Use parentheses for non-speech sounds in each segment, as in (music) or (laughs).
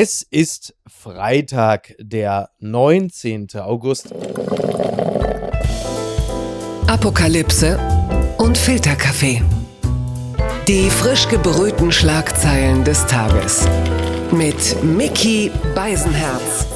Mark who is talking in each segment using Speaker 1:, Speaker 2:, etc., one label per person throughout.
Speaker 1: Es ist Freitag, der 19. August.
Speaker 2: Apokalypse und Filterkaffee. Die frisch gebrühten Schlagzeilen des Tages. Mit Mickey Beisenherz.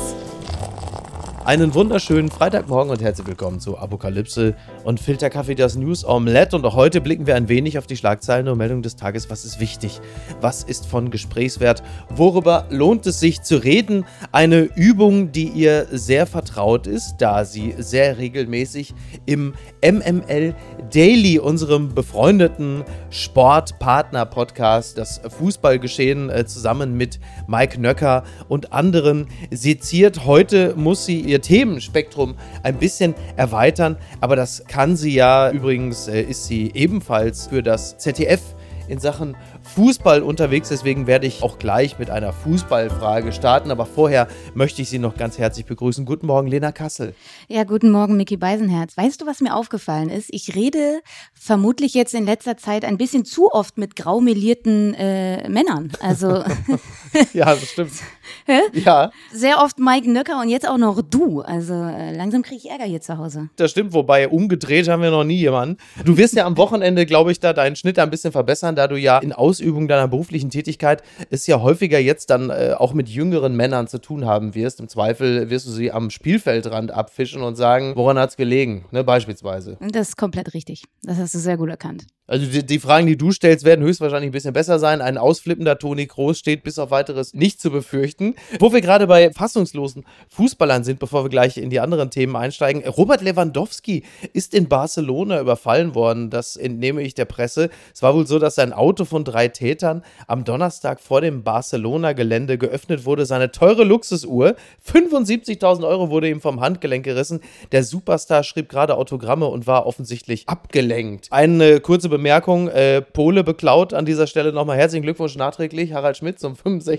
Speaker 1: Einen wunderschönen Freitagmorgen und herzlich willkommen zu Apokalypse und Filterkaffee, das News Omelette. Und auch heute blicken wir ein wenig auf die Schlagzeilen und Meldungen des Tages. Was ist wichtig? Was ist von Gesprächswert? Worüber lohnt es sich zu reden? Eine Übung, die ihr sehr vertraut ist, da sie sehr regelmäßig im MML Daily, unserem befreundeten Sportpartner-Podcast, das Fußballgeschehen äh, zusammen mit Mike Nöcker und anderen seziert. Heute muss sie ihr Themenspektrum ein bisschen erweitern, aber das kann sie ja. Übrigens äh, ist sie ebenfalls für das ZDF in Sachen Fußball unterwegs. Deswegen werde ich auch gleich mit einer Fußballfrage starten. Aber vorher möchte ich Sie noch ganz herzlich begrüßen. Guten Morgen, Lena Kassel.
Speaker 3: Ja, guten Morgen, Micky Beisenherz. Weißt du, was mir aufgefallen ist? Ich rede vermutlich jetzt in letzter Zeit ein bisschen zu oft mit graumelierten äh, Männern. Also. (laughs) (laughs) (laughs)
Speaker 1: ja, das stimmt. (laughs)
Speaker 3: Hä?
Speaker 1: Ja.
Speaker 3: Sehr oft Mike Nöcker und jetzt auch noch du. Also äh, langsam kriege ich Ärger hier zu Hause.
Speaker 1: Das stimmt, wobei umgedreht haben wir noch nie jemanden. Du wirst ja am Wochenende, glaube ich, da deinen Schnitt ein bisschen verbessern, da du ja in Ausübung deiner beruflichen Tätigkeit es ja häufiger jetzt dann äh, auch mit jüngeren Männern zu tun haben wirst. Im Zweifel wirst du sie am Spielfeldrand abfischen und sagen, woran hat es gelegen, ne, beispielsweise.
Speaker 3: Das ist komplett richtig. Das hast du sehr gut erkannt.
Speaker 1: Also die, die, Fragen, die du stellst, werden höchstwahrscheinlich ein bisschen besser sein. Ein ausflippender Toni Kroos steht bis auf weiteres nicht zu befürchten. Wo wir gerade bei fassungslosen Fußballern sind, bevor wir gleich in die anderen Themen einsteigen. Robert Lewandowski ist in Barcelona überfallen worden. Das entnehme ich der Presse. Es war wohl so, dass sein Auto von drei Tätern am Donnerstag vor dem Barcelona-Gelände geöffnet wurde. Seine teure Luxusuhr, 75.000 Euro, wurde ihm vom Handgelenk gerissen. Der Superstar schrieb gerade Autogramme und war offensichtlich abgelenkt. Eine kurze Bemerkung Bemerkung, äh, Pole beklaut an dieser Stelle nochmal herzlichen Glückwunsch nachträglich, Harald Schmidt zum 65.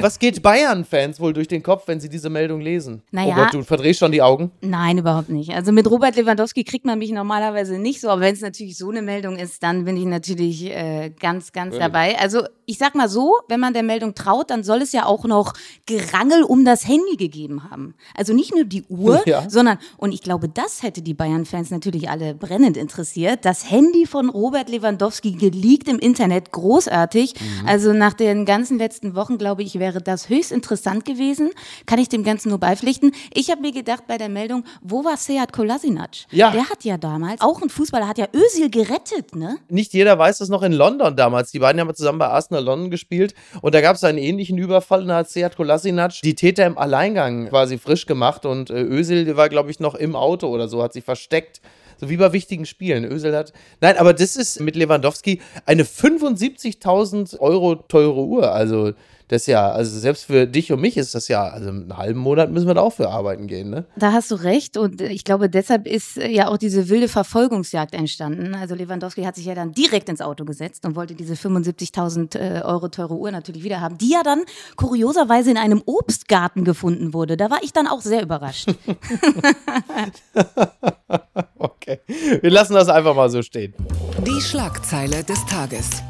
Speaker 1: Was geht Bayern-Fans wohl durch den Kopf, wenn sie diese Meldung lesen?
Speaker 3: Naja,
Speaker 1: oh Gott, du verdrehst schon die Augen?
Speaker 3: Nein, überhaupt nicht. Also mit Robert Lewandowski kriegt man mich normalerweise nicht so, aber wenn es natürlich so eine Meldung ist, dann bin ich natürlich äh, ganz, ganz Wirklich? dabei. Also ich sag mal so, wenn man der Meldung traut, dann soll es ja auch noch Gerangel um das Handy gegeben haben. Also nicht nur die Uhr, (laughs) ja. sondern, und ich glaube, das hätte die Bayern-Fans natürlich alle brennend interessiert, das Handy von Robert Lewandowski geleakt im Internet, großartig. Mhm. Also nach den ganzen letzten Wochen, glaube ich, wäre das höchst interessant gewesen. Kann ich dem Ganzen nur beipflichten. Ich habe mir gedacht bei der Meldung, wo war Seat Kolasinac?
Speaker 1: Ja.
Speaker 3: Der hat ja damals, auch ein Fußballer, hat ja Özil gerettet, ne?
Speaker 1: Nicht jeder weiß das noch in London damals. Die beiden haben zusammen bei Arsenal London gespielt und da gab es einen ähnlichen Überfall und da hat Seat Kolasinac die Täter im Alleingang quasi frisch gemacht und äh, Özil war, glaube ich, noch im Auto oder so, hat sich versteckt so wie bei wichtigen Spielen. Ösel hat. Nein, aber das ist mit Lewandowski eine 75.000 Euro teure Uhr. Also das ja, also selbst für dich und mich ist das ja, also einen halben Monat müssen wir da auch für arbeiten gehen, ne?
Speaker 3: Da hast du recht und ich glaube, deshalb ist ja auch diese wilde Verfolgungsjagd entstanden. Also Lewandowski hat sich ja dann direkt ins Auto gesetzt und wollte diese 75.000 äh, Euro teure Uhr natürlich wieder haben, die ja dann kurioserweise in einem Obstgarten gefunden wurde. Da war ich dann auch sehr überrascht. (laughs) (laughs)
Speaker 1: okay, wir lassen das einfach mal so stehen.
Speaker 2: Die Schlagzeile des Tages.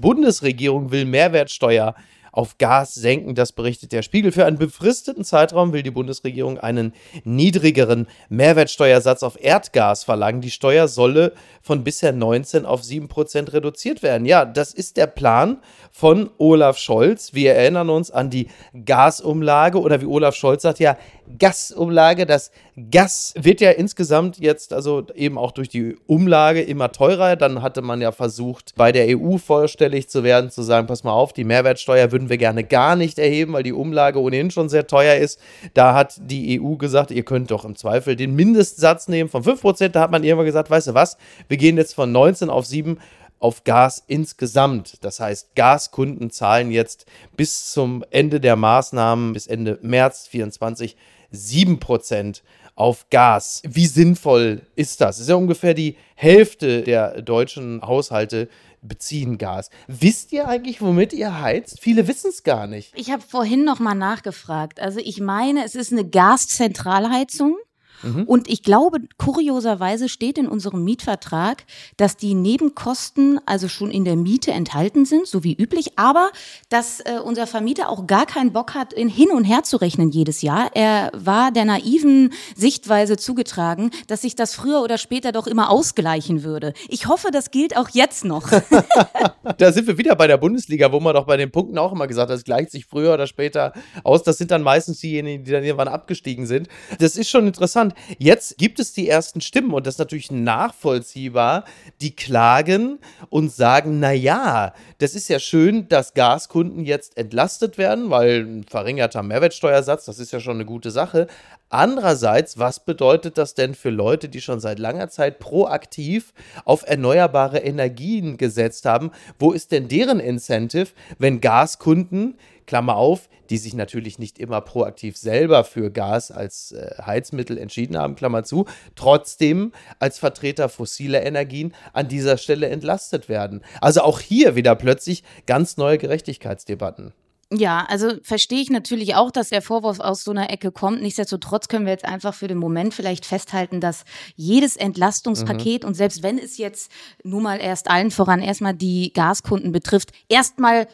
Speaker 1: Bundesregierung will Mehrwertsteuer auf Gas senken. Das berichtet der Spiegel. Für einen befristeten Zeitraum will die Bundesregierung einen niedrigeren Mehrwertsteuersatz auf Erdgas verlangen. Die Steuer solle von bisher 19 auf 7 Prozent reduziert werden. Ja, das ist der Plan von Olaf Scholz. Wir erinnern uns an die Gasumlage oder wie Olaf Scholz sagt, ja, Gasumlage. Das Gas wird ja insgesamt jetzt, also eben auch durch die Umlage immer teurer. Dann hatte man ja versucht, bei der EU vorstellig zu werden, zu sagen, pass mal auf, die Mehrwertsteuer würden wir gerne gar nicht erheben, weil die Umlage ohnehin schon sehr teuer ist. Da hat die EU gesagt, ihr könnt doch im Zweifel den Mindestsatz nehmen von 5%. Da hat man irgendwann gesagt, weißt du was, wir gehen jetzt von 19 auf 7 auf Gas insgesamt. Das heißt, Gaskunden zahlen jetzt bis zum Ende der Maßnahmen, bis Ende März 2024, 7% auf Gas. Wie sinnvoll ist das? Ist ja ungefähr die Hälfte der deutschen Haushalte beziehen Gas. Wisst ihr eigentlich, womit ihr heizt? Viele wissen es gar nicht.
Speaker 3: Ich habe vorhin noch mal nachgefragt. Also ich meine, es ist eine Gaszentralheizung Mhm. Und ich glaube, kurioserweise steht in unserem Mietvertrag, dass die Nebenkosten also schon in der Miete enthalten sind, so wie üblich, aber dass äh, unser Vermieter auch gar keinen Bock hat, in hin und her zu rechnen jedes Jahr. Er war der naiven Sichtweise zugetragen, dass sich das früher oder später doch immer ausgleichen würde. Ich hoffe, das gilt auch jetzt noch. (laughs) (laughs)
Speaker 1: da sind wir wieder bei der Bundesliga, wo man doch bei den Punkten auch immer gesagt hat, es gleicht sich früher oder später aus. Das sind dann meistens diejenigen, die dann irgendwann abgestiegen sind. Das ist schon interessant. Jetzt gibt es die ersten Stimmen und das ist natürlich nachvollziehbar, die klagen und sagen, naja, das ist ja schön, dass Gaskunden jetzt entlastet werden, weil ein verringerter Mehrwertsteuersatz, das ist ja schon eine gute Sache. Andererseits, was bedeutet das denn für Leute, die schon seit langer Zeit proaktiv auf erneuerbare Energien gesetzt haben? Wo ist denn deren Incentive, wenn Gaskunden, Klammer auf, die sich natürlich nicht immer proaktiv selber für Gas als äh, Heizmittel entschieden haben, Klammer zu, trotzdem als Vertreter fossiler Energien an dieser Stelle entlastet werden? Also auch hier wieder plötzlich ganz neue Gerechtigkeitsdebatten.
Speaker 3: Ja, also verstehe ich natürlich auch, dass der Vorwurf aus so einer Ecke kommt. Nichtsdestotrotz können wir jetzt einfach für den Moment vielleicht festhalten, dass jedes Entlastungspaket mhm. und selbst wenn es jetzt nun mal erst allen voran erstmal die Gaskunden betrifft, erstmal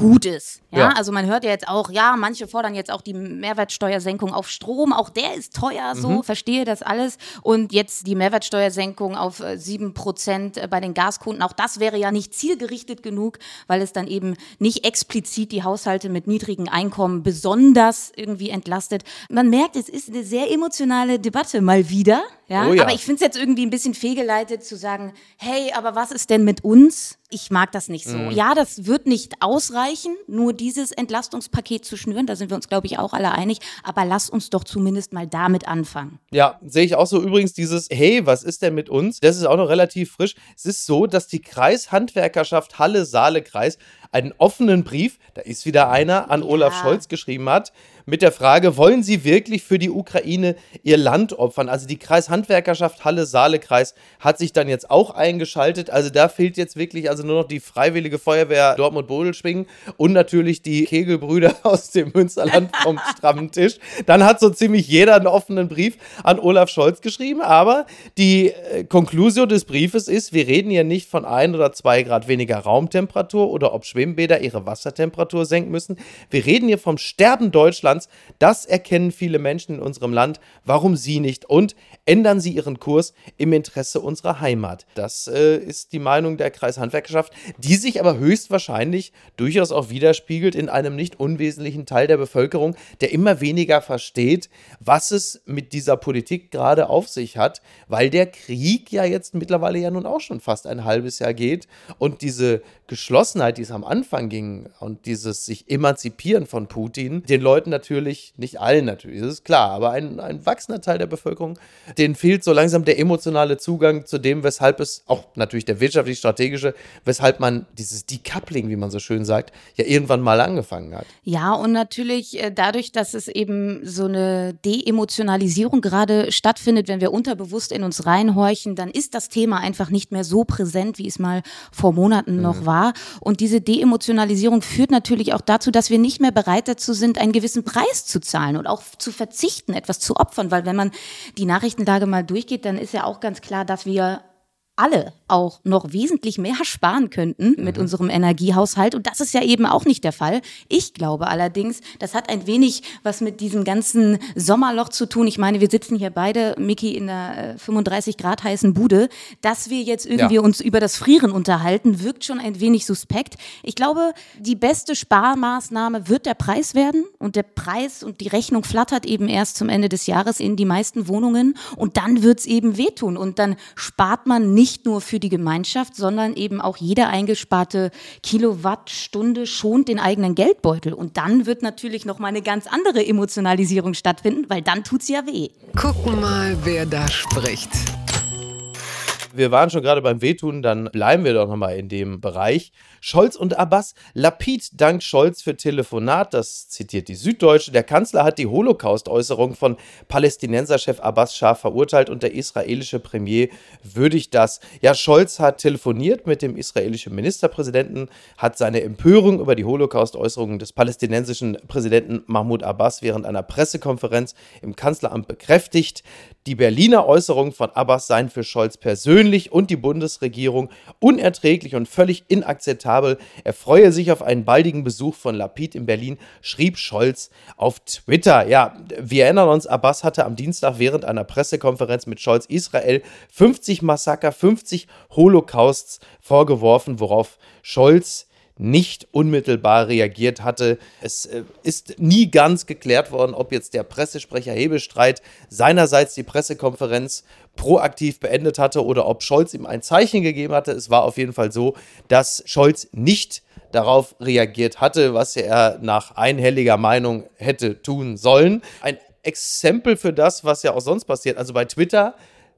Speaker 3: gut ist. Ja? ja? also man hört ja jetzt auch, ja, manche fordern jetzt auch die Mehrwertsteuersenkung auf Strom, auch der ist teuer, so mhm. verstehe das alles. Und jetzt die Mehrwertsteuersenkung auf äh, sieben Prozent äh, bei den Gaskunden, auch das wäre ja nicht zielgerichtet genug, weil es dann eben nicht explizit die Haushalte mit niedrigen Einkommen besonders irgendwie entlastet. Man merkt, es ist eine sehr emotionale Debatte mal wieder. Ja? Oh ja. Aber ich finde es jetzt irgendwie ein bisschen fehlgeleitet zu sagen, hey, aber was ist denn mit uns? Ich mag das nicht so. Mhm. Ja, das wird nicht ausreichen, nur dieses Entlastungspaket zu schnüren. Da sind wir uns, glaube ich, auch alle einig. Aber lass uns doch zumindest mal damit anfangen.
Speaker 1: Ja, sehe ich auch so. Übrigens dieses, hey, was ist denn mit uns? Das ist auch noch relativ frisch. Es ist so, dass die Kreishandwerkerschaft Halle-Saale-Kreis einen offenen Brief, da ist wieder einer, an Olaf ja. Scholz geschrieben hat mit der Frage, wollen Sie wirklich für die Ukraine Ihr Land opfern? Also die Kreishandwerkerschaft Halle-Saale-Kreis hat sich dann jetzt auch eingeschaltet. Also da fehlt jetzt wirklich also nur noch die Freiwillige Feuerwehr Dortmund-Bodelschwingen und natürlich die Kegelbrüder (laughs) aus dem Münsterland vom (laughs) strammen Tisch. Dann hat so ziemlich jeder einen offenen Brief an Olaf Scholz geschrieben. Aber die äh, Konklusion des Briefes ist, wir reden hier nicht von ein oder zwei Grad weniger Raumtemperatur oder ob Schwimmbäder ihre Wassertemperatur senken müssen. Wir reden hier vom Sterben Deutschlands Deutschlands. Das erkennen viele Menschen in unserem Land. Warum sie nicht? Und ändern sie ihren Kurs im Interesse unserer Heimat. Das äh, ist die Meinung der Kreishandwerkerschaft, die sich aber höchstwahrscheinlich durchaus auch widerspiegelt in einem nicht unwesentlichen Teil der Bevölkerung, der immer weniger versteht, was es mit dieser Politik gerade auf sich hat, weil der Krieg ja jetzt mittlerweile ja nun auch schon fast ein halbes Jahr geht und diese Geschlossenheit, die es am Anfang ging und dieses sich emanzipieren von Putin, den Leuten natürlich, nicht allen natürlich, das ist klar, aber ein, ein wachsender Teil der Bevölkerung, denen fehlt so langsam der emotionale Zugang zu dem, weshalb es, auch natürlich der wirtschaftlich-strategische, weshalb man dieses Decoupling, wie man so schön sagt, ja irgendwann mal angefangen hat.
Speaker 3: Ja, und natürlich äh, dadurch, dass es eben so eine Deemotionalisierung gerade stattfindet, wenn wir unterbewusst in uns reinhorchen, dann ist das Thema einfach nicht mehr so präsent, wie es mal vor Monaten mhm. noch war. Und diese Deemotionalisierung führt natürlich auch dazu, dass wir nicht mehr bereit dazu sind, einen gewissen Preis zu zahlen und auch zu verzichten, etwas zu opfern. Weil wenn man die Nachrichtenlage mal durchgeht, dann ist ja auch ganz klar, dass wir alle auch noch wesentlich mehr sparen könnten mit mhm. unserem Energiehaushalt. Und das ist ja eben auch nicht der Fall. Ich glaube allerdings, das hat ein wenig was mit diesem ganzen Sommerloch zu tun. Ich meine, wir sitzen hier beide, Miki, in einer 35 äh, Grad heißen Bude. Dass wir jetzt irgendwie ja. uns über das Frieren unterhalten, wirkt schon ein wenig suspekt. Ich glaube, die beste Sparmaßnahme wird der Preis werden. Und der Preis und die Rechnung flattert eben erst zum Ende des Jahres in die meisten Wohnungen. Und dann wird es eben wehtun. Und dann spart man nicht nicht nur für die Gemeinschaft, sondern eben auch jede eingesparte Kilowattstunde schont den eigenen Geldbeutel. Und dann wird natürlich noch mal eine ganz andere Emotionalisierung stattfinden, weil dann tut es ja weh.
Speaker 2: Gucken mal, wer da spricht.
Speaker 1: Wir waren schon gerade beim Wehtun, dann bleiben wir doch nochmal in dem Bereich. Scholz und Abbas. Lapid dankt Scholz für Telefonat, das zitiert die Süddeutsche. Der Kanzler hat die Holocaust-Äußerung von Palästinenserchef Abbas scharf verurteilt und der israelische Premier würdigt das. Ja, Scholz hat telefoniert mit dem israelischen Ministerpräsidenten, hat seine Empörung über die Holocaust-Äußerungen des palästinensischen Präsidenten Mahmoud Abbas während einer Pressekonferenz im Kanzleramt bekräftigt. Die Berliner Äußerungen von Abbas seien für Scholz persönlich und die Bundesregierung unerträglich und völlig inakzeptabel. Er freue sich auf einen baldigen Besuch von Lapid in Berlin, schrieb Scholz auf Twitter. Ja, wir erinnern uns, Abbas hatte am Dienstag während einer Pressekonferenz mit Scholz Israel 50 Massaker, 50 Holocausts vorgeworfen, worauf Scholz nicht unmittelbar reagiert hatte. Es äh, ist nie ganz geklärt worden, ob jetzt der Pressesprecher Hebestreit seinerseits die Pressekonferenz proaktiv beendet hatte oder ob Scholz ihm ein Zeichen gegeben hatte. Es war auf jeden Fall so, dass Scholz nicht darauf reagiert hatte, was er nach einhelliger Meinung hätte tun sollen. Ein Exempel für das, was ja auch sonst passiert. Also bei Twitter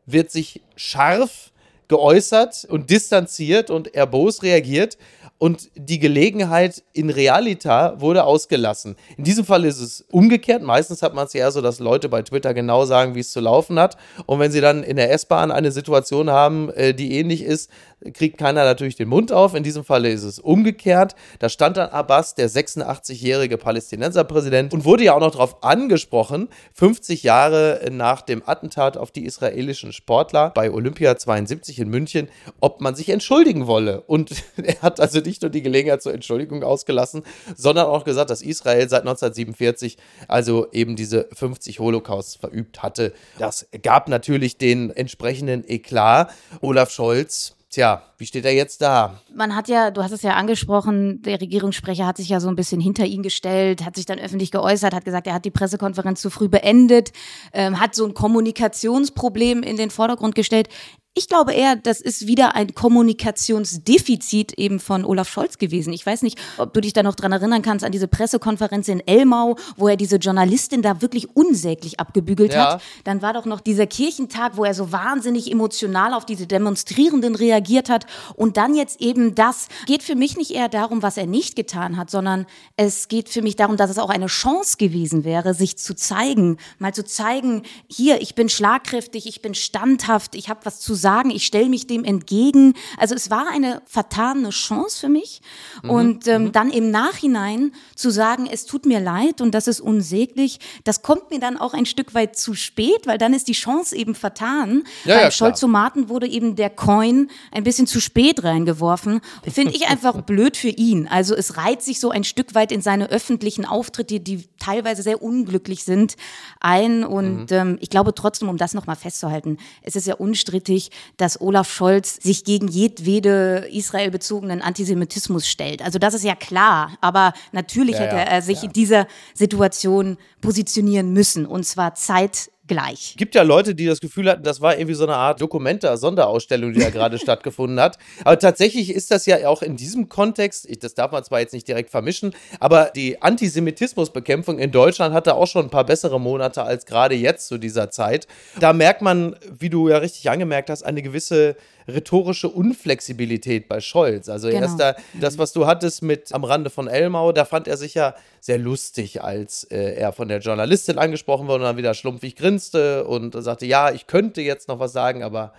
Speaker 1: wird sich scharf geäußert und distanziert und erbos reagiert und die Gelegenheit in Realita wurde ausgelassen. In diesem Fall ist es umgekehrt. Meistens hat man es ja so, dass Leute bei Twitter genau sagen, wie es zu laufen hat. Und wenn sie dann in der S-Bahn eine Situation haben, äh, die ähnlich ist, kriegt keiner natürlich den Mund auf. In diesem Falle ist es umgekehrt. Da stand dann Abbas, der 86-jährige Palästinenserpräsident, und wurde ja auch noch darauf angesprochen, 50 Jahre nach dem Attentat auf die israelischen Sportler bei Olympia 72 in München, ob man sich entschuldigen wolle. Und (laughs) er hat also nicht nur die Gelegenheit zur Entschuldigung ausgelassen, sondern auch gesagt, dass Israel seit 1947 also eben diese 50 Holocausts verübt hatte. Das gab natürlich den entsprechenden Eklat. Olaf Scholz Tja, wie steht er jetzt da?
Speaker 3: Man hat ja, du hast es ja angesprochen, der Regierungssprecher hat sich ja so ein bisschen hinter ihn gestellt, hat sich dann öffentlich geäußert, hat gesagt, er hat die Pressekonferenz zu früh beendet, ähm, hat so ein Kommunikationsproblem in den Vordergrund gestellt. Ich glaube eher, das ist wieder ein Kommunikationsdefizit eben von Olaf Scholz gewesen. Ich weiß nicht, ob du dich da noch dran erinnern kannst an diese Pressekonferenz in Elmau, wo er diese Journalistin da wirklich unsäglich abgebügelt ja. hat. Dann war doch noch dieser Kirchentag, wo er so wahnsinnig emotional auf diese Demonstrierenden reagiert hat. Und dann jetzt eben das. Geht für mich nicht eher darum, was er nicht getan hat, sondern es geht für mich darum, dass es auch eine Chance gewesen wäre, sich zu zeigen. Mal zu zeigen, hier, ich bin schlagkräftig, ich bin standhaft, ich habe was zu sagen, ich stelle mich dem entgegen. Also es war eine vertane Chance für mich. Mhm. Und ähm, mhm. dann im Nachhinein zu sagen, es tut mir leid und das ist unsäglich, das kommt mir dann auch ein Stück weit zu spät, weil dann ist die Chance eben vertan. Ja, Beim ja, Scholzomaten wurde eben der Coin ein bisschen zu spät reingeworfen. Finde ich einfach (laughs) blöd für ihn. Also es reiht sich so ein Stück weit in seine öffentlichen Auftritte, die teilweise sehr unglücklich sind, ein. Und mhm. ähm, ich glaube trotzdem, um das nochmal festzuhalten, es ist ja unstrittig, dass Olaf Scholz sich gegen jedwede israelbezogenen Antisemitismus stellt. Also das ist ja klar. Aber natürlich ja, hätte er sich ja. in dieser Situation positionieren müssen. Und zwar zeit gleich.
Speaker 1: Gibt ja Leute, die das Gefühl hatten, das war irgendwie so eine Art Dokumenta-Sonderausstellung, die da gerade (laughs) stattgefunden hat. Aber tatsächlich ist das ja auch in diesem Kontext, ich, das darf man zwar jetzt nicht direkt vermischen, aber die Antisemitismusbekämpfung in Deutschland hatte auch schon ein paar bessere Monate als gerade jetzt zu dieser Zeit. Da merkt man, wie du ja richtig angemerkt hast, eine gewisse rhetorische Unflexibilität bei Scholz. Also genau. erst da, das, was du hattest mit am Rande von Elmau, da fand er sich ja sehr lustig, als äh, er von der Journalistin angesprochen wurde und dann wieder schlumpfig grinste und sagte, ja, ich könnte jetzt noch was sagen, aber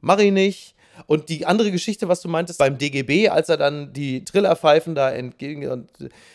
Speaker 1: mach ich nicht. Und die andere Geschichte, was du meintest beim DGB, als er dann die Trillerpfeifen da entgegen und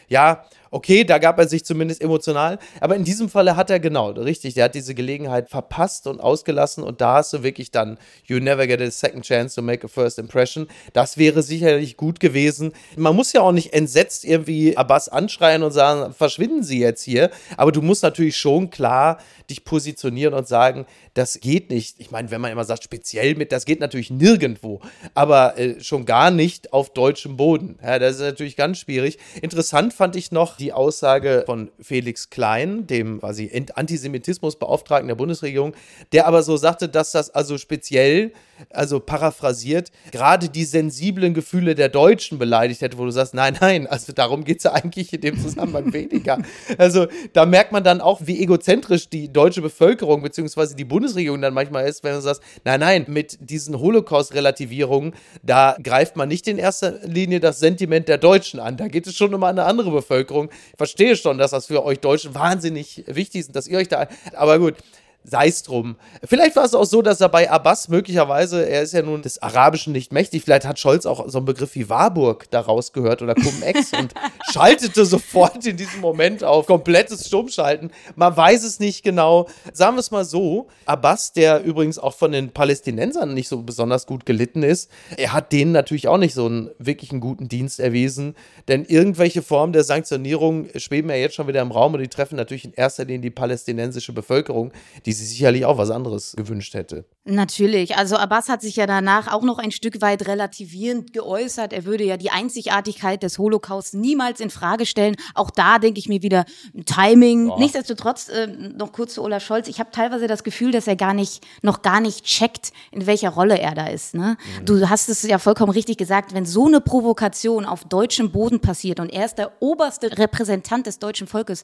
Speaker 1: ja, okay, da gab er sich zumindest emotional. Aber in diesem Falle hat er genau, richtig, der hat diese Gelegenheit verpasst und ausgelassen und da hast du wirklich dann, you never get a second chance to make a first impression. Das wäre sicherlich gut gewesen. Man muss ja auch nicht entsetzt irgendwie Abbas anschreien und sagen, verschwinden Sie jetzt hier. Aber du musst natürlich schon klar dich positionieren und sagen, das geht nicht. Ich meine, wenn man immer sagt, speziell mit, das geht natürlich nirgendwo irgendwo, aber äh, schon gar nicht auf deutschem Boden. Ja, das ist natürlich ganz schwierig. Interessant fand ich noch die Aussage von Felix Klein, dem quasi Antisemitismusbeauftragten der Bundesregierung, der aber so sagte, dass das also speziell, also paraphrasiert, gerade die sensiblen Gefühle der Deutschen beleidigt hätte, wo du sagst, nein, nein, also darum geht es ja eigentlich in dem Zusammenhang weniger. (laughs) Also da merkt man dann auch, wie egozentrisch die deutsche Bevölkerung bzw. die Bundesregierung dann manchmal ist, wenn du sagst, nein, nein, mit diesen Holocaust-Relativierungen, da greift man nicht in erster Linie das Sentiment der Deutschen an. Da geht es schon um eine andere Bevölkerung. Ich verstehe schon, dass das für euch Deutschen wahnsinnig wichtig ist, dass ihr euch da. Aber gut, sei es drum. Vielleicht war es auch so, dass er bei Abbas möglicherweise, er ist ja nun des Arabischen nicht mächtig, vielleicht hat Scholz auch so einen Begriff wie Warburg daraus gehört oder Cum-Ex (laughs) und schaltete sofort in diesem Moment auf komplettes Stummschalten. Man weiß es nicht genau. Sagen wir es mal so, Abbas, der übrigens auch von den Palästinensern nicht so besonders gut gelitten ist, er hat denen natürlich auch nicht so einen wirklichen guten Dienst erwiesen, denn irgendwelche Formen der Sanktionierung schweben ja jetzt schon wieder im Raum und die treffen natürlich in erster Linie die palästinensische Bevölkerung, die sie sicherlich auch was anderes gewünscht hätte.
Speaker 3: Natürlich. Also Abbas hat sich ja danach auch noch ein Stück weit relativierend geäußert. Er würde ja die Einzigartigkeit des Holocaust niemals in Frage stellen. Auch da denke ich mir wieder Timing. Ja. Nichtsdestotrotz äh, noch kurz zu Olaf Scholz. Ich habe teilweise das Gefühl, dass er gar nicht noch gar nicht checkt, in welcher Rolle er da ist. Ne? Mhm. Du hast es ja vollkommen richtig gesagt. Wenn so eine Provokation auf deutschem Boden passiert und er ist der oberste Repräsentant des deutschen Volkes,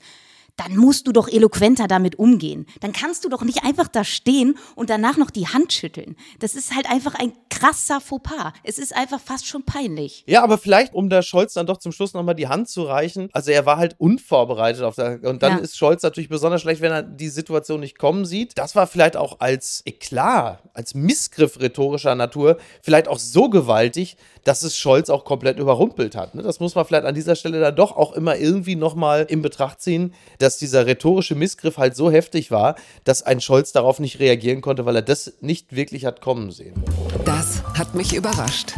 Speaker 3: dann musst du doch eloquenter damit umgehen. Dann kannst du doch nicht einfach da stehen und danach noch die Hand schütteln. Das ist halt einfach ein krasser Fauxpas. Es ist einfach fast schon peinlich.
Speaker 1: Ja, aber vielleicht, um der Scholz dann doch zum Schluss nochmal die Hand zu reichen. Also er war halt unvorbereitet auf der, und dann ja. ist Scholz natürlich besonders schlecht, wenn er die Situation nicht kommen sieht. Das war vielleicht auch als Eklat, als Missgriff rhetorischer Natur vielleicht auch so gewaltig, dass es Scholz auch komplett überrumpelt hat. Ne? Das muss man vielleicht an dieser Stelle dann doch auch immer irgendwie nochmal in Betracht ziehen, dass dieser rhetorische Missgriff halt so heftig war, dass ein Scholz darauf nicht reagieren konnte, weil er das nicht wirklich hat kommen sehen.
Speaker 2: Das hat mich überrascht.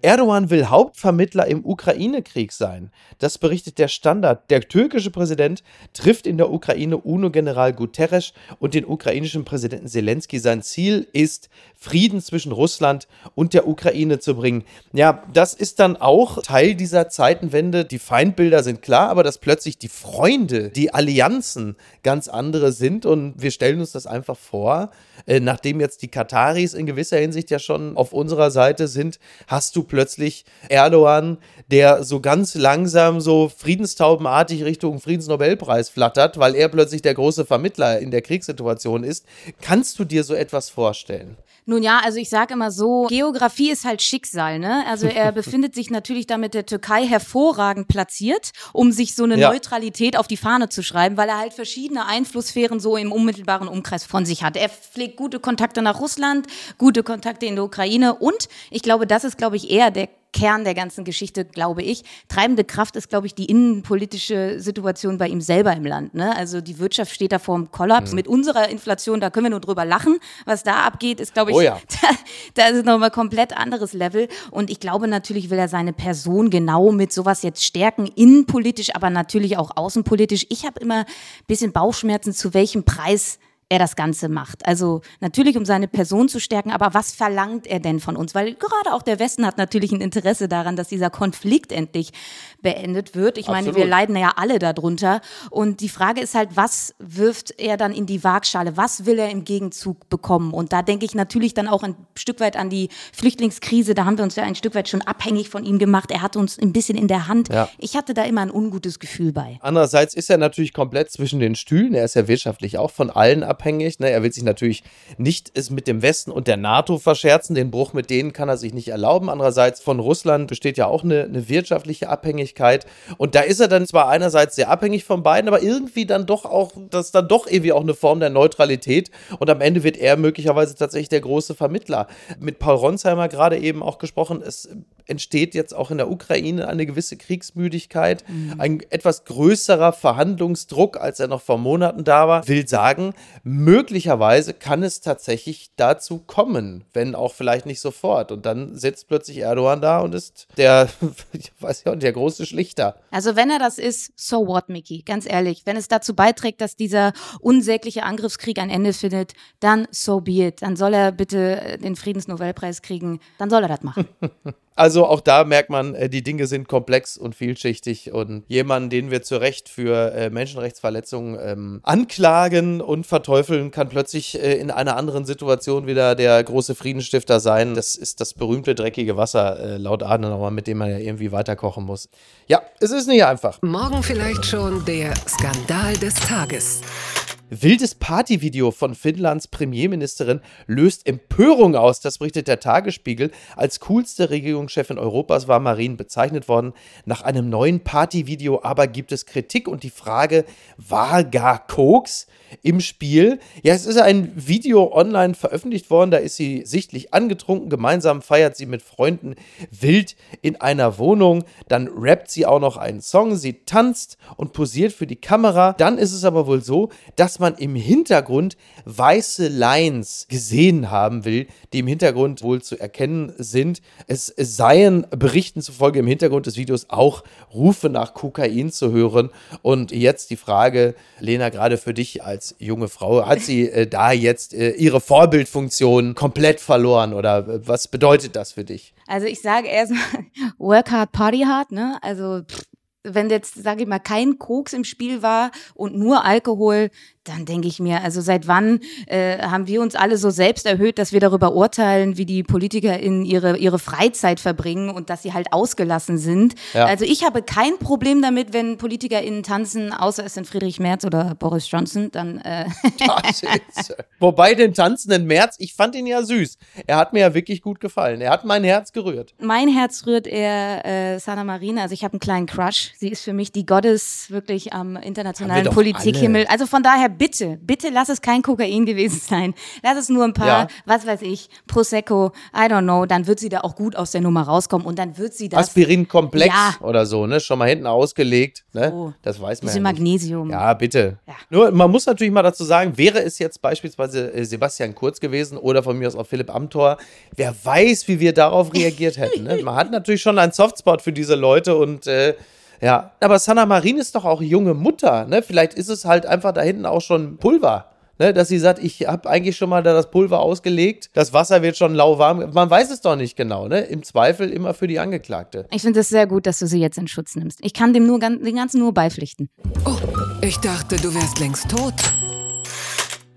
Speaker 1: Erdogan will Hauptvermittler im Ukraine-Krieg sein. Das berichtet der Standard. Der türkische Präsident trifft in der Ukraine UNO-General Guterres und den ukrainischen Präsidenten Zelensky. Sein Ziel ist, Frieden zwischen Russland und der Ukraine zu bringen. Ja, das ist dann auch Teil dieser Zeitenwende. Die Feindbilder sind klar, aber dass plötzlich die Freunde, die Allianzen ganz andere sind und wir stellen uns das einfach vor. Äh, nachdem jetzt die Kataris in gewisser Hinsicht ja schon auf unserer Seite sind, hast du plötzlich Erdogan, der so ganz langsam so friedentaubenartig Richtung Friedensnobelpreis flattert, weil er plötzlich der große Vermittler in der Kriegssituation ist. Kannst du dir so etwas vorstellen?
Speaker 3: Nun ja, also ich sage immer so, Geografie ist halt Schicksal, ne? Also er (laughs) befindet sich natürlich da mit der Türkei hervorragend platziert, um sich so eine ja. Neutralität auf die Fahne zu schreiben, weil er halt verschiedene Einflusssphären so im unmittelbaren Umkreis von sich hat. Er pflegt gute Kontakte nach Russland, gute Kontakte in der Ukraine und ich glaube, das ist, glaube ich, eher der Kern der ganzen Geschichte, glaube ich. Treibende Kraft ist, glaube ich, die innenpolitische Situation bei ihm selber im Land. Ne? Also die Wirtschaft steht da vor dem Kollaps. Mhm. Mit unserer Inflation, da können wir nur drüber lachen. Was da abgeht, ist, glaube ich, oh ja. (laughs) da, da ist nochmal komplett anderes Level. Und ich glaube, natürlich will er seine Person genau mit sowas jetzt stärken, innenpolitisch, aber natürlich auch außenpolitisch. Ich habe immer ein bisschen Bauchschmerzen, zu welchem Preis er das Ganze macht. Also natürlich, um seine Person zu stärken, aber was verlangt er denn von uns? Weil gerade auch der Westen hat natürlich ein Interesse daran, dass dieser Konflikt endlich beendet wird. Ich Absolut. meine, wir leiden ja alle darunter. Und die Frage ist halt, was wirft er dann in die Waagschale? Was will er im Gegenzug bekommen? Und da denke ich natürlich dann auch ein Stück weit an die Flüchtlingskrise. Da haben wir uns ja ein Stück weit schon abhängig von ihm gemacht. Er hat uns ein bisschen in der Hand. Ja. Ich hatte da immer ein ungutes Gefühl bei.
Speaker 1: Andererseits ist er natürlich komplett zwischen den Stühlen. Er ist ja wirtschaftlich auch von allen ab abhängig. Ne? Er will sich natürlich nicht es mit dem Westen und der NATO verscherzen. Den Bruch mit denen kann er sich nicht erlauben. Andererseits von Russland besteht ja auch eine, eine wirtschaftliche Abhängigkeit. Und da ist er dann zwar einerseits sehr abhängig von beiden, aber irgendwie dann doch auch, das ist dann doch irgendwie auch eine Form der Neutralität. Und am Ende wird er möglicherweise tatsächlich der große Vermittler. Mit Paul Ronsheimer gerade eben auch gesprochen, es entsteht jetzt auch in der Ukraine eine gewisse Kriegsmüdigkeit, mhm. ein etwas größerer Verhandlungsdruck, als er noch vor Monaten da war. Will sagen, möglicherweise kann es tatsächlich dazu kommen, wenn auch vielleicht nicht sofort. Und dann sitzt plötzlich Erdogan da und ist der, (laughs) ich weiß ja, der große Schlichter.
Speaker 3: Also wenn er das ist, so what, Mickey? Ganz ehrlich, wenn es dazu beiträgt, dass dieser unsägliche Angriffskrieg ein Ende findet, dann so be it. Dann soll er bitte den Friedensnobelpreis kriegen. Dann soll er das machen. (laughs)
Speaker 1: Also auch da merkt man, äh, die Dinge sind komplex und vielschichtig und jemanden, den wir zu Recht für äh, Menschenrechtsverletzungen ähm, anklagen und verteufeln, kann plötzlich äh, in einer anderen Situation wieder der große Friedensstifter sein. Das ist das berühmte dreckige Wasser äh, laut Adenauer, mit dem man ja irgendwie weiterkochen muss. Ja, es ist nicht einfach.
Speaker 2: Morgen vielleicht schon der Skandal des Tages.
Speaker 1: Wildes Partyvideo von Finnlands Premierministerin löst Empörung aus. Das berichtet der Tagesspiegel. Als coolste Regierungschefin Europas war Marine bezeichnet worden. Nach einem neuen Partyvideo aber gibt es Kritik und die Frage, war gar Koks im Spiel? Ja, es ist ein Video online veröffentlicht worden. Da ist sie sichtlich angetrunken. Gemeinsam feiert sie mit Freunden wild in einer Wohnung. Dann rappt sie auch noch einen Song. Sie tanzt und posiert für die Kamera. Dann ist es aber wohl so, dass man im Hintergrund weiße Lines gesehen haben will, die im Hintergrund wohl zu erkennen sind. Es, seien Berichten zufolge im Hintergrund des Videos auch Rufe nach Kokain zu hören. Und jetzt die Frage, Lena, gerade für dich als junge Frau, hat sie äh, da jetzt äh, ihre Vorbildfunktion komplett verloren oder äh, was bedeutet das für dich?
Speaker 3: Also ich sage erstmal, (laughs) work hard, party hard, ne? Also pff, wenn jetzt, sage ich mal, kein Koks im Spiel war und nur Alkohol, dann denke ich mir, also seit wann äh, haben wir uns alle so selbst erhöht, dass wir darüber urteilen, wie die Politiker in ihre, ihre Freizeit verbringen und dass sie halt ausgelassen sind. Ja. Also ich habe kein Problem damit, wenn PolitikerInnen tanzen, außer es sind Friedrich Merz oder Boris Johnson, dann äh (laughs)
Speaker 1: Wobei den tanzenden Merz, ich fand ihn ja süß. Er hat mir ja wirklich gut gefallen. Er hat mein Herz gerührt.
Speaker 3: Mein Herz rührt eher äh, Sana Marina. Also ich habe einen kleinen Crush. Sie ist für mich die Gottes wirklich am internationalen Politikhimmel. Also von daher bitte, bitte lass es kein Kokain gewesen (laughs) sein. Lass es nur ein paar, ja. was weiß ich, Prosecco, I don't know, dann wird sie da auch gut aus der Nummer rauskommen und dann wird sie das.
Speaker 1: Aspirin-Komplex ja. oder so, ne? Schon mal hinten ausgelegt, ne?
Speaker 3: Oh.
Speaker 1: Das weiß man.
Speaker 3: Bisschen ja Magnesium.
Speaker 1: Ja, bitte. Ja. Nur, man muss natürlich mal dazu sagen, wäre es jetzt beispielsweise äh, Sebastian Kurz gewesen oder von mir aus auch Philipp Amthor, wer weiß, wie wir darauf reagiert hätten. Ne? (laughs) Man hat natürlich schon einen Softspot für diese Leute und äh, ja, aber Sanna Marin ist doch auch junge Mutter, ne? Vielleicht ist es halt einfach da hinten auch schon Pulver. Ne, dass sie sagt, ich habe eigentlich schon mal da das Pulver ausgelegt, das Wasser wird schon lauwarm. Man weiß es doch nicht genau, ne? Im Zweifel immer für die Angeklagte.
Speaker 3: Ich finde es sehr gut, dass du sie jetzt in Schutz nimmst. Ich kann dem nur den ganzen nur beipflichten.
Speaker 2: Oh, ich dachte, du wärst längst tot.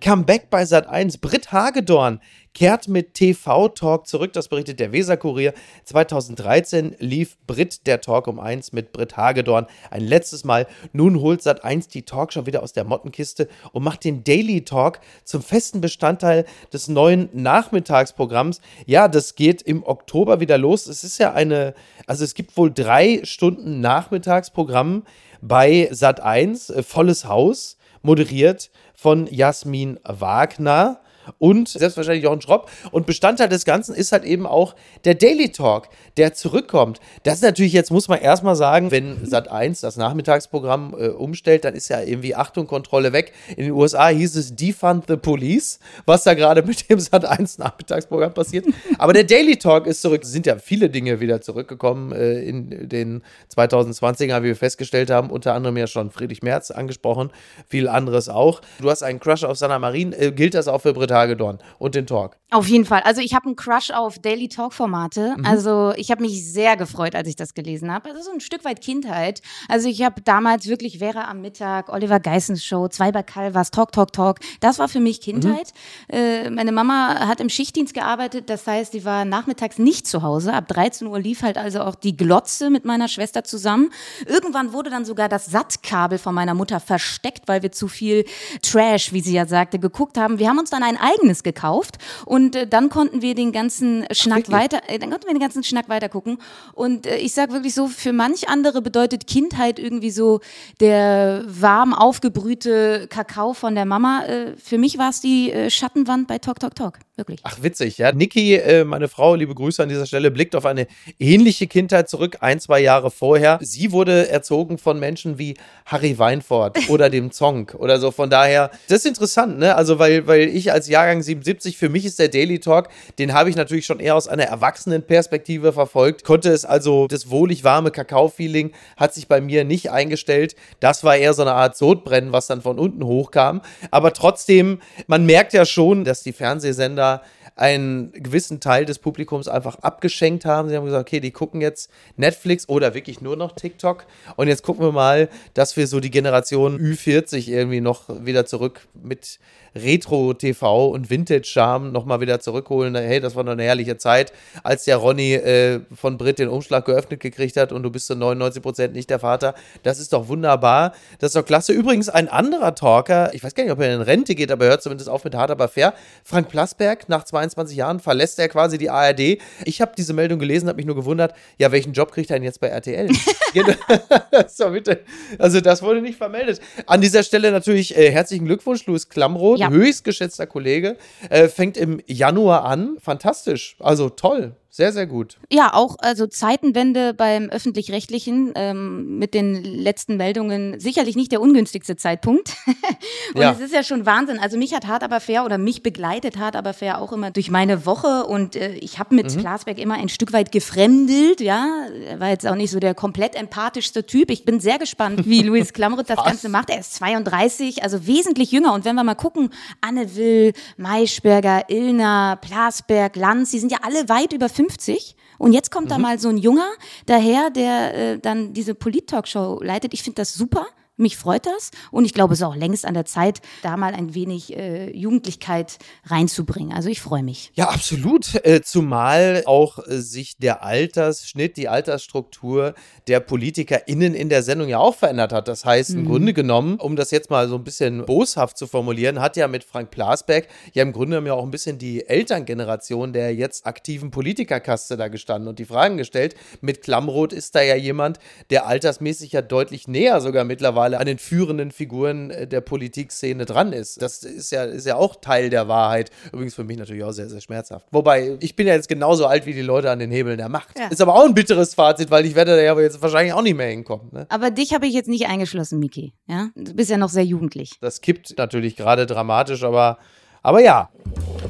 Speaker 1: Comeback bei Sat 1. Britt Hagedorn kehrt mit TV-Talk zurück. Das berichtet der Weser-Kurier. 2013 lief Brit der Talk um 1 mit Brit Hagedorn ein letztes Mal. Nun holt Sat 1 die Talk schon wieder aus der Mottenkiste und macht den Daily Talk zum festen Bestandteil des neuen Nachmittagsprogramms. Ja, das geht im Oktober wieder los. Es ist ja eine, also es gibt wohl drei Stunden Nachmittagsprogramm bei Sat 1, äh, volles Haus, moderiert von Jasmin Wagner und selbstverständlich auch ein Schropp. Und Bestandteil des Ganzen ist halt eben auch der Daily Talk, der zurückkommt. Das ist natürlich, jetzt muss man erstmal sagen, wenn Sat 1 das Nachmittagsprogramm äh, umstellt, dann ist ja irgendwie Achtung, Kontrolle weg. In den USA hieß es Defund the Police, was da gerade mit dem Sat 1 Nachmittagsprogramm passiert. Aber der Daily Talk ist zurück. Es sind ja viele Dinge wieder zurückgekommen äh, in den 2020er, wie wir festgestellt haben. Unter anderem ja schon Friedrich Merz angesprochen, viel anderes auch. Du hast einen Crush auf Sanna Marin. Äh, gilt das auch für Britta Hagedorn und den Talk.
Speaker 3: Auf jeden Fall. Also ich habe einen Crush auf Daily Talk Formate. Mhm. Also ich habe mich sehr gefreut, als ich das gelesen habe. Also so ein Stück weit Kindheit. Also ich habe damals wirklich Vera am Mittag, Oliver Geissens Show, zwei bei Calvas, Talk, Talk, Talk. Das war für mich Kindheit. Mhm. Äh, meine Mama hat im Schichtdienst gearbeitet. Das heißt, sie war nachmittags nicht zu Hause. Ab 13 Uhr lief halt also auch die Glotze mit meiner Schwester zusammen. Irgendwann wurde dann sogar das Sattkabel von meiner Mutter versteckt, weil wir zu viel Trash, wie sie ja sagte, geguckt haben. Wir haben uns dann ein eigenes gekauft und äh, dann konnten wir den ganzen Schnack Ach, weiter, äh, dann konnten wir den ganzen Schnack weiter gucken und äh, ich sag wirklich so, für manch andere bedeutet Kindheit irgendwie so der warm aufgebrühte Kakao von der Mama. Äh, für mich war es die äh, Schattenwand bei Talk Talk Talk. Wirklich.
Speaker 1: Ach, witzig, ja. Niki, äh, meine Frau, liebe Grüße an dieser Stelle, blickt auf eine ähnliche Kindheit zurück, ein, zwei Jahre vorher. Sie wurde erzogen von Menschen wie Harry Weinfurt (laughs) oder dem Zong oder so. Von daher, das ist interessant, ne? Also, weil, weil ich als Jahrgang 77, für mich ist der Daily Talk, den habe ich natürlich schon eher aus einer Erwachsenenperspektive verfolgt, konnte es also, das wohlig warme Kakao-Feeling hat sich bei mir nicht eingestellt. Das war eher so eine Art Sodbrennen, was dann von unten hochkam. Aber trotzdem, man merkt ja schon, dass die Fernsehsender 우리가 einen gewissen Teil des Publikums einfach abgeschenkt haben. Sie haben gesagt, okay, die gucken jetzt Netflix oder wirklich nur noch TikTok. Und jetzt gucken wir mal, dass wir so die Generation Ü40 irgendwie noch wieder zurück mit Retro-TV und Vintage-Charme nochmal wieder zurückholen. Hey, das war noch eine herrliche Zeit, als der Ronny äh, von Brit den Umschlag geöffnet gekriegt hat und du bist zu 99 Prozent nicht der Vater. Das ist doch wunderbar. Das ist doch klasse. Übrigens, ein anderer Talker, ich weiß gar nicht, ob er in Rente geht, aber er hört zumindest auf mit hart aber fair. Frank Plasberg, nach 22 Jahren verlässt er quasi die ARD. Ich habe diese Meldung gelesen, habe mich nur gewundert, ja, welchen Job kriegt er denn jetzt bei RTL? (laughs) (laughs) so, bitte. Also, das wurde nicht vermeldet. An dieser Stelle natürlich äh, herzlichen Glückwunsch, Louis Klamroth ja. höchstgeschätzter Kollege, äh, fängt im Januar an. Fantastisch. Also toll. Sehr, sehr gut.
Speaker 3: Ja, auch also Zeitenwende beim öffentlich-rechtlichen ähm, mit den letzten Meldungen sicherlich nicht der ungünstigste Zeitpunkt. (laughs) und ja. es ist ja schon Wahnsinn. Also mich hat hart aber fair oder mich begleitet hart aber fair auch immer durch meine Woche und äh, ich habe mit mhm. Glasberg immer ein Stück weit gefremdelt. Ja, er war jetzt auch nicht so der komplett empathischste Typ. Ich bin sehr gespannt, wie (laughs) Luis Klamroth das Ganze macht. Er ist 32, also wesentlich jünger. Und wenn wir mal gucken, Anne Will, Maischberger, Illner, Plasberg, Lanz, die sind ja alle weit über 50 50 und jetzt kommt mhm. da mal so ein Junger daher, der äh, dann diese Polit-Talkshow leitet. Ich finde das super. Mich freut das und ich glaube, es ist auch längst an der Zeit, da mal ein wenig äh, Jugendlichkeit reinzubringen. Also ich freue mich.
Speaker 1: Ja, absolut. Äh, zumal auch äh, sich der Altersschnitt, die Altersstruktur der PolitikerInnen in der Sendung ja auch verändert hat. Das heißt, im mhm. Grunde genommen, um das jetzt mal so ein bisschen boshaft zu formulieren, hat ja mit Frank Plasberg ja im Grunde genommen ja auch ein bisschen die Elterngeneration der jetzt aktiven Politikerkaste da gestanden und die Fragen gestellt. Mit Klammroth ist da ja jemand, der altersmäßig ja deutlich näher sogar mittlerweile mittlerweile an den führenden Figuren äh, der Politikszene dran ist. Das ist ja, ist ja auch Teil der Wahrheit. Übrigens für mich natürlich auch sehr, sehr schmerzhaft. Wobei, ich bin ja jetzt genauso alt wie die Leute an den Hebeln der Macht. Ja. Ist aber auch ein bitteres Fazit, weil ich werde da ja jetzt wahrscheinlich auch nicht mehr hinkommen. Ne?
Speaker 3: Aber dich habe ich jetzt nicht eingeschlossen, Miki. Ja? Du bist ja noch sehr jugendlich.
Speaker 1: Das kippt natürlich gerade dramatisch, aber, aber ja.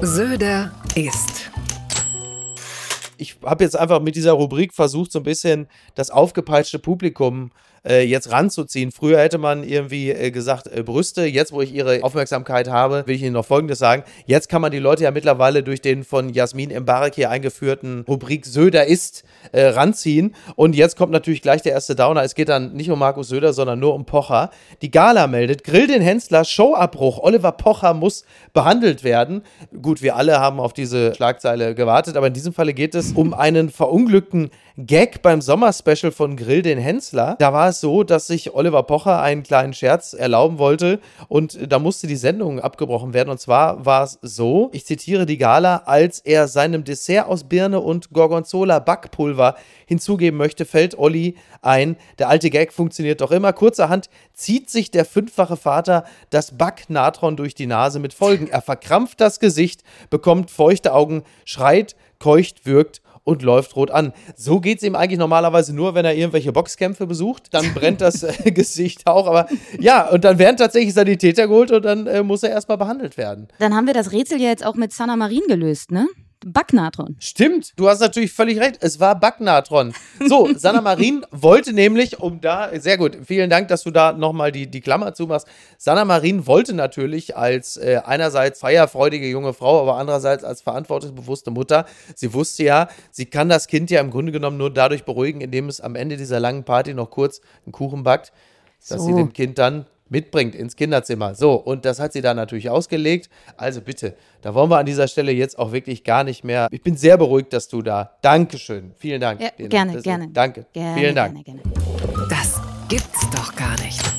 Speaker 2: Söder ist
Speaker 1: ich habe jetzt einfach mit dieser Rubrik versucht, so ein bisschen das aufgepeitschte Publikum äh, jetzt ranzuziehen. Früher hätte man irgendwie äh, gesagt, äh, Brüste, jetzt wo ich ihre Aufmerksamkeit habe, will ich Ihnen noch Folgendes sagen. Jetzt kann man die Leute ja mittlerweile durch den von Jasmin Embarek hier eingeführten Rubrik Söder ist äh, ranziehen. Und jetzt kommt natürlich gleich der erste Downer. Es geht dann nicht um Markus Söder, sondern nur um Pocher. Die Gala meldet, Grill den Hensler, Showabbruch. Oliver Pocher muss behandelt werden. Gut, wir alle haben auf diese Schlagzeile gewartet, aber in diesem Falle geht es um einen verunglückten Gag beim Sommerspecial von Grill den Hensler. Da war es so, dass sich Oliver Pocher einen kleinen Scherz erlauben wollte und da musste die Sendung abgebrochen werden. Und zwar war es so, ich zitiere die Gala, als er seinem Dessert aus Birne und Gorgonzola Backpulver hinzugeben möchte, fällt Olli ein. Der alte Gag funktioniert doch immer. Kurzerhand zieht sich der fünffache Vater das Backnatron durch die Nase mit Folgen. Er verkrampft das Gesicht, bekommt feuchte Augen, schreit, keucht, wirkt und läuft rot an. So geht es ihm eigentlich normalerweise nur, wenn er irgendwelche Boxkämpfe besucht. Dann brennt das (laughs) äh, Gesicht auch. Aber ja, und dann werden tatsächlich Sanitäter geholt und dann äh, muss er erstmal behandelt werden.
Speaker 3: Dann haben wir das Rätsel ja jetzt auch mit Sanna Marin gelöst, ne? Backnatron.
Speaker 1: Stimmt, du hast natürlich völlig recht. Es war Backnatron. So, (laughs) Sanna Marin wollte nämlich, um da, sehr gut, vielen Dank, dass du da nochmal die, die Klammer zumachst. Sanna Marin wollte natürlich als äh, einerseits feierfreudige junge Frau, aber andererseits als verantwortungsbewusste Mutter, sie wusste ja, sie kann das Kind ja im Grunde genommen nur dadurch beruhigen, indem es am Ende dieser langen Party noch kurz einen Kuchen backt, dass so. sie dem Kind dann mitbringt ins Kinderzimmer. So, und das hat sie dann natürlich ausgelegt. Also bitte, da wollen wir an dieser Stelle jetzt auch wirklich gar nicht mehr. Ich bin sehr beruhigt, dass du da. Dankeschön. Vielen Dank.
Speaker 3: Ja, gerne, gerne.
Speaker 1: Danke.
Speaker 3: Gerne,
Speaker 1: Vielen Dank.
Speaker 2: Gerne, gerne. Das gibt's doch gar nicht.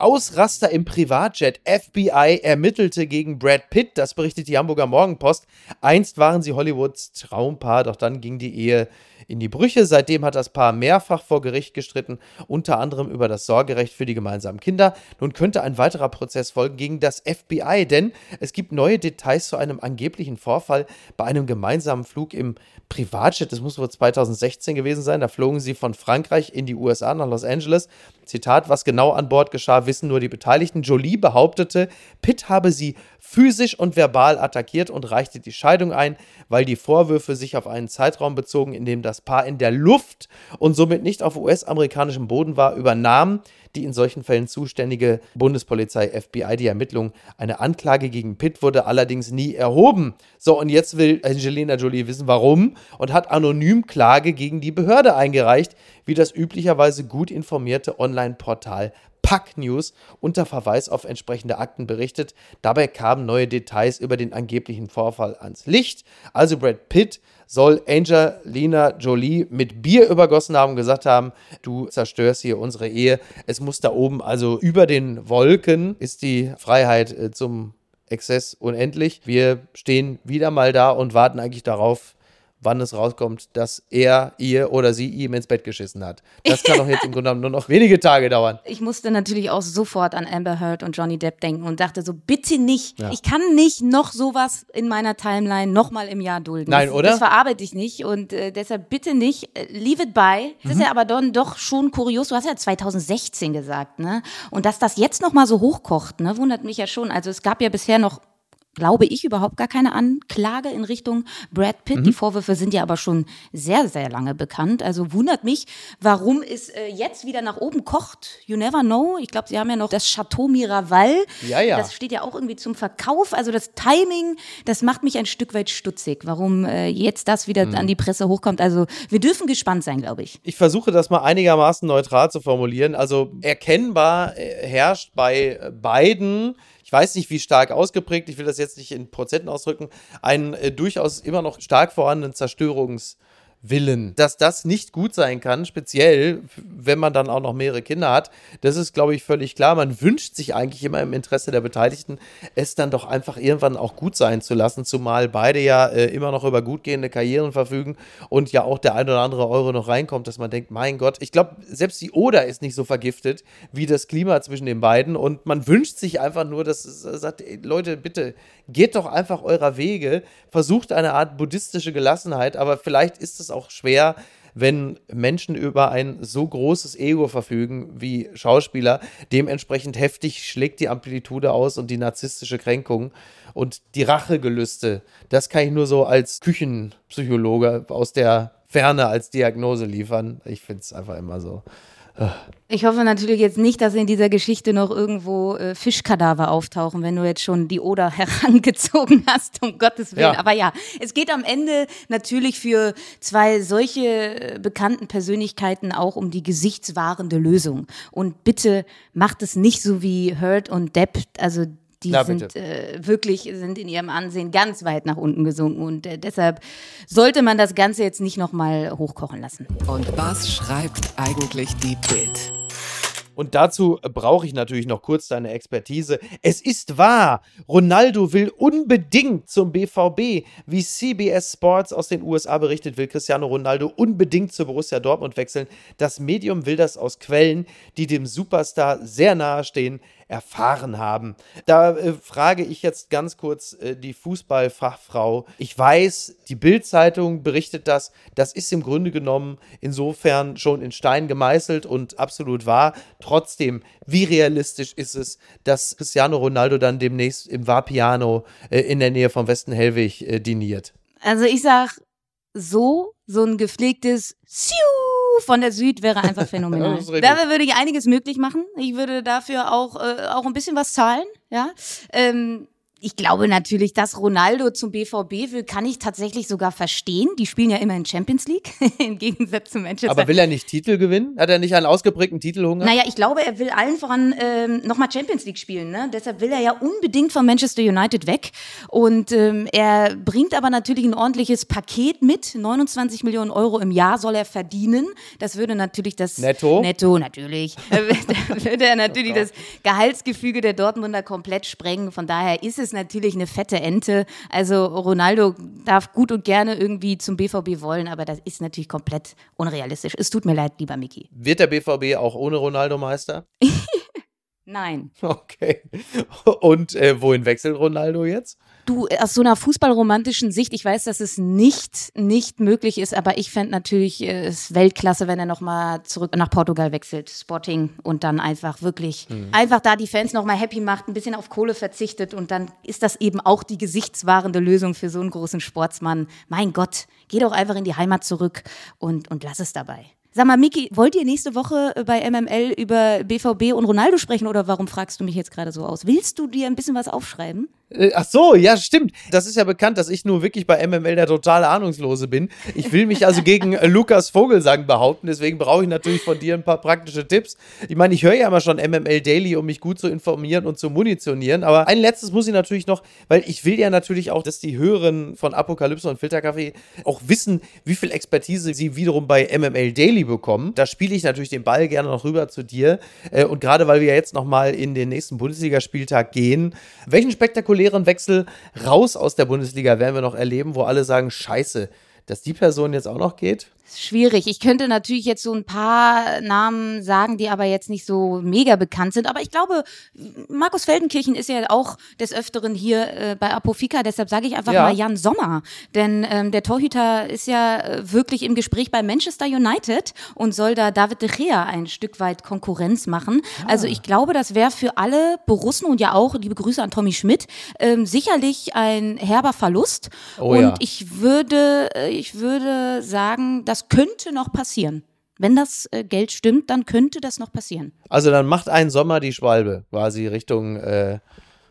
Speaker 1: Ausraster im Privatjet. FBI ermittelte gegen Brad Pitt, das berichtet die Hamburger Morgenpost. Einst waren sie Hollywoods Traumpaar, doch dann ging die Ehe in die Brüche. Seitdem hat das Paar mehrfach vor Gericht gestritten, unter anderem über das Sorgerecht für die gemeinsamen Kinder. Nun könnte ein weiterer Prozess folgen gegen das FBI, denn es gibt neue Details zu einem angeblichen Vorfall bei einem gemeinsamen Flug im Privatjet. Das muss wohl 2016 gewesen sein. Da flogen sie von Frankreich in die USA nach Los Angeles. Zitat, was genau an Bord geschah, wissen nur die Beteiligten. Jolie behauptete, Pitt habe sie physisch und verbal attackiert und reichte die Scheidung ein, weil die Vorwürfe sich auf einen Zeitraum bezogen, in dem das Paar in der Luft und somit nicht auf US-amerikanischem Boden war, übernahm die in solchen Fällen zuständige Bundespolizei FBI die Ermittlung. Eine Anklage gegen Pitt wurde allerdings nie erhoben. So, und jetzt will Angelina Jolie wissen, warum und hat anonym Klage gegen die Behörde eingereicht, wie das üblicherweise gut informierte Online-Portal Pack News unter Verweis auf entsprechende Akten berichtet. Dabei kamen neue Details über den angeblichen Vorfall ans Licht. Also Brad Pitt soll Angelina Jolie mit Bier übergossen haben und gesagt haben, du zerstörst hier unsere Ehe. Es muss da oben, also über den Wolken, ist die Freiheit äh, zum Exzess unendlich. Wir stehen wieder mal da und warten eigentlich darauf, wann es rauskommt, dass er ihr oder sie ihm ins Bett geschissen hat. Das kann doch jetzt im Grunde genommen nur noch wenige Tage dauern.
Speaker 3: Ich musste natürlich auch sofort an Amber Heard und Johnny Depp denken und dachte so, bitte nicht. Ja. Ich kann nicht noch sowas in meiner Timeline nochmal im Jahr dulden.
Speaker 1: Nein,
Speaker 3: das,
Speaker 1: oder?
Speaker 3: Das verarbeite ich nicht und äh, deshalb bitte nicht. Äh, leave it by. Das mhm. ist ja aber dann doch schon kurios. Du hast ja 2016 gesagt, ne? Und dass das jetzt nochmal so hochkocht, ne, wundert mich ja schon. Also es gab ja bisher noch glaube ich, überhaupt gar keine Anklage in Richtung Brad Pitt. Mhm. Die Vorwürfe sind ja aber schon sehr, sehr lange bekannt. Also wundert mich, warum es äh, jetzt wieder nach oben kocht. You never know. Ich glaube, sie haben ja noch das Chateau Miraval.
Speaker 1: Ja, ja.
Speaker 3: Das steht ja auch irgendwie zum Verkauf. Also das Timing, das macht mich ein Stück weit stutzig, warum äh, jetzt das wieder mhm. an die Presse hochkommt. Also wir dürfen gespannt sein, glaube ich.
Speaker 1: Ich versuche das mal einigermaßen neutral zu formulieren. Also erkennbar äh, herrscht bei äh, beiden ich weiß nicht, wie stark ausgeprägt, ich will das jetzt nicht in Prozenten ausdrücken, einen äh, durchaus immer noch stark vorhandenen Zerstörungs- Willen. Dass das nicht gut sein kann, speziell wenn man dann auch noch mehrere Kinder hat, das ist, glaube ich, völlig klar. Man wünscht sich eigentlich immer im Interesse der Beteiligten, es dann doch einfach irgendwann auch gut sein zu lassen, zumal beide ja äh, immer noch über gut gehende Karrieren verfügen und ja auch der ein oder andere Euro noch reinkommt, dass man denkt, mein Gott, ich glaube, selbst die Oder ist nicht so vergiftet wie das Klima zwischen den beiden und man wünscht sich einfach nur, dass es sagt, ey, Leute, bitte geht doch einfach eurer Wege, versucht eine Art buddhistische Gelassenheit, aber vielleicht ist es auch schwer, wenn Menschen über ein so großes Ego verfügen wie Schauspieler. Dementsprechend heftig schlägt die Amplitude aus und die narzisstische Kränkung und die Rachegelüste. Das kann ich nur so als Küchenpsychologe aus der Ferne als Diagnose liefern. Ich finde es einfach immer so.
Speaker 3: Ich hoffe natürlich jetzt nicht, dass in dieser Geschichte noch irgendwo äh, Fischkadaver auftauchen, wenn du jetzt schon die Oder (laughs) herangezogen hast, um Gottes Willen. Ja. Aber ja, es geht am Ende natürlich für zwei solche äh, bekannten Persönlichkeiten auch um die gesichtswahrende Lösung. Und bitte macht es nicht so wie Hurt und Depp, also die Na, sind äh, wirklich sind in ihrem Ansehen ganz weit nach unten gesunken und äh, deshalb sollte man das Ganze jetzt nicht noch mal hochkochen lassen.
Speaker 2: Und was schreibt eigentlich die Bild?
Speaker 1: Und dazu brauche ich natürlich noch kurz deine Expertise. Es ist wahr, Ronaldo will unbedingt zum BVB. Wie CBS Sports aus den USA berichtet, will Cristiano Ronaldo unbedingt zu Borussia Dortmund wechseln. Das Medium will das aus Quellen, die dem Superstar sehr nahe stehen erfahren haben. Da äh, frage ich jetzt ganz kurz äh, die Fußballfachfrau. Ich weiß, die Bild-Zeitung berichtet das. Das ist im Grunde genommen insofern schon in Stein gemeißelt und absolut wahr. Trotzdem, wie realistisch ist es, dass Cristiano Ronaldo dann demnächst im Vapiano äh, in der Nähe vom Westen Hellwig äh, diniert?
Speaker 3: Also ich sag so, so ein gepflegtes Siu von der Süd wäre einfach (laughs) phänomenal. da würde ich einiges möglich machen. Ich würde dafür auch, äh, auch ein bisschen was zahlen, ja. Ähm, Ich glaube natürlich, dass Ronaldo zum BVB will, kann ich tatsächlich sogar verstehen. Die spielen ja immer in Champions League, (laughs) im Gegensatz zu Manchester.
Speaker 1: Aber will er nicht Titel gewinnen? Hat er nicht einen ausgeprägten Titelhunger?
Speaker 3: Naja, ich glaube, er will allen voran ähm, nochmal Champions League spielen. Ne? Deshalb will er ja unbedingt von Manchester United weg. Und ähm, er bringt aber natürlich ein ordentliches Paket mit. 29 Millionen Euro im Jahr soll er verdienen. Das würde natürlich das
Speaker 1: Netto,
Speaker 3: Netto natürlich, (laughs) (laughs) da würde er natürlich das Gehaltsgefüge der Dortmunder komplett sprengen. Von daher ist es natürlich eine fette Ente. Also Ronaldo darf gut und gerne irgendwie zum BVB wollen, aber das ist natürlich komplett unrealistisch. Es tut mir leid, lieber Miki.
Speaker 1: Wird der BVB auch ohne Ronaldo Meister? (laughs)
Speaker 3: Nein. (laughs)
Speaker 1: Okay. Und äh, wohin wechselt Ronaldo jetzt?
Speaker 3: Du, aus so einer fußballromantischen Sicht, ich weiß, dass es nicht, nicht möglich ist, aber ich fände natürlich äh, es Weltklasse, wenn er nochmal zurück nach Portugal wechselt, Sporting, und dann einfach wirklich, mhm. einfach da die Fans nochmal happy macht, ein bisschen auf Kohle verzichtet und dann ist das eben auch die gesichtswahrende Lösung für so einen großen Sportsmann. Mein Gott, geh doch einfach in die Heimat zurück und, und lass es dabei. Sag mal, Miki, wollt ihr nächste Woche bei MML über BVB und Ronaldo sprechen oder warum fragst du mich jetzt gerade so aus? Willst du dir ein bisschen was aufschreiben?
Speaker 1: Äh, ach so, ja, stimmt. Das ist ja bekannt, dass ich nur wirklich bei MML der totale Ahnungslose bin. Ich will mich also gegen äh, Lukas Vogelsang behaupten, deswegen brauche ich natürlich von dir ein paar praktische Tipps. Ich meine, ich höre ja immer schon MML Daily, um mich gut zu informieren und zu munitionieren, aber ein letztes muss ich natürlich noch, weil ich will ja natürlich auch, dass die Hörerinnen von Apokalypse und Filterkaffee auch wissen, wie viel Expertise sie wiederum bei MML Daily bekommen. Da spiele ich natürlich den Ball gerne noch rüber zu dir äh, und gerade weil wir jetzt nochmal in den nächsten Bundesligaspieltag gehen, welchen spektakulären spektakulären Wechsel raus aus der Bundesliga werden wir noch erleben, wo alle sagen, scheiße, dass die Person jetzt auch noch geht?
Speaker 3: Schwierig. Ich könnte natürlich jetzt so ein paar Namen sagen, die aber jetzt nicht so mega bekannt sind. Aber ich glaube, Markus Feldenkirchen ist ja auch des Öfteren hier äh, bei Apofika. Deshalb sage ich einfach ja. mal Jan Sommer. Denn ähm, der Torhüter ist ja äh, wirklich im Gespräch bei Manchester United und soll da David de Gea ein Stück weit Konkurrenz machen. Ah. Also ich glaube, das wäre für alle Borussen und ja auch, liebe Grüße an Tommy Schmidt, ähm, sicherlich ein herber Verlust. Oh, und ja. ich würde, äh, ich würde sagen, dass das könnte noch passieren. Wenn das äh, Geld stimmt, dann könnte das noch passieren.
Speaker 1: Also dann macht ein Sommer die Schwalbe quasi Richtung. Äh,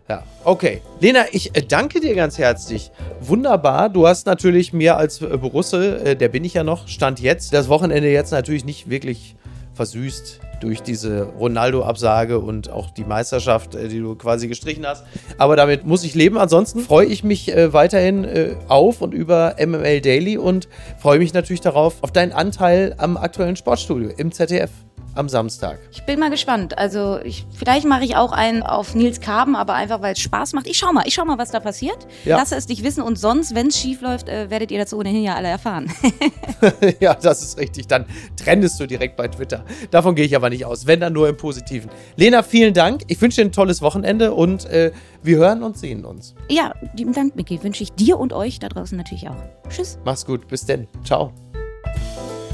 Speaker 1: ja, okay. Lena, ich äh, danke dir ganz herzlich. Wunderbar. Du hast natürlich mir als äh, Borusse, der bin ich ja noch, stand jetzt, das Wochenende jetzt natürlich nicht wirklich versüßt durch diese Ronaldo-Absage und auch die Meisterschaft, äh, die du quasi gestrichen hast. Aber damit muss ich leben. Ansonsten freue ich mich äh, weiterhin äh, auf und über MML Daily und freue mich natürlich darauf, auf deinen Anteil am aktuellen Sportstudio im ZDF am Samstag.
Speaker 3: Ich bin mal gespannt. Also ich, vielleicht mache ich auch einen auf Nils Karben, aber einfach weil es Spaß macht. Ich schau mal, ich schau mal, was da passiert. Ja. Lasse es dich wissen und sonst, wenn es schief läuft, äh, werdet ihr dazu ohnehin ja alle erfahren. (laughs) (laughs)
Speaker 1: ja, das ist richtig. Dann trendest du direkt bei Twitter. Davon gehe ich aber nicht aus. Wenn dann nur im Positiven. Lena, vielen Dank. Ich wünsche dir ein tolles Wochenende und äh, wir hören und sehen uns.
Speaker 3: Ja, lieben Dank, Micky. Wünsche ich dir und euch da draußen natürlich auch. Tschüss.
Speaker 1: Mach's gut. Bis denn. Ciao.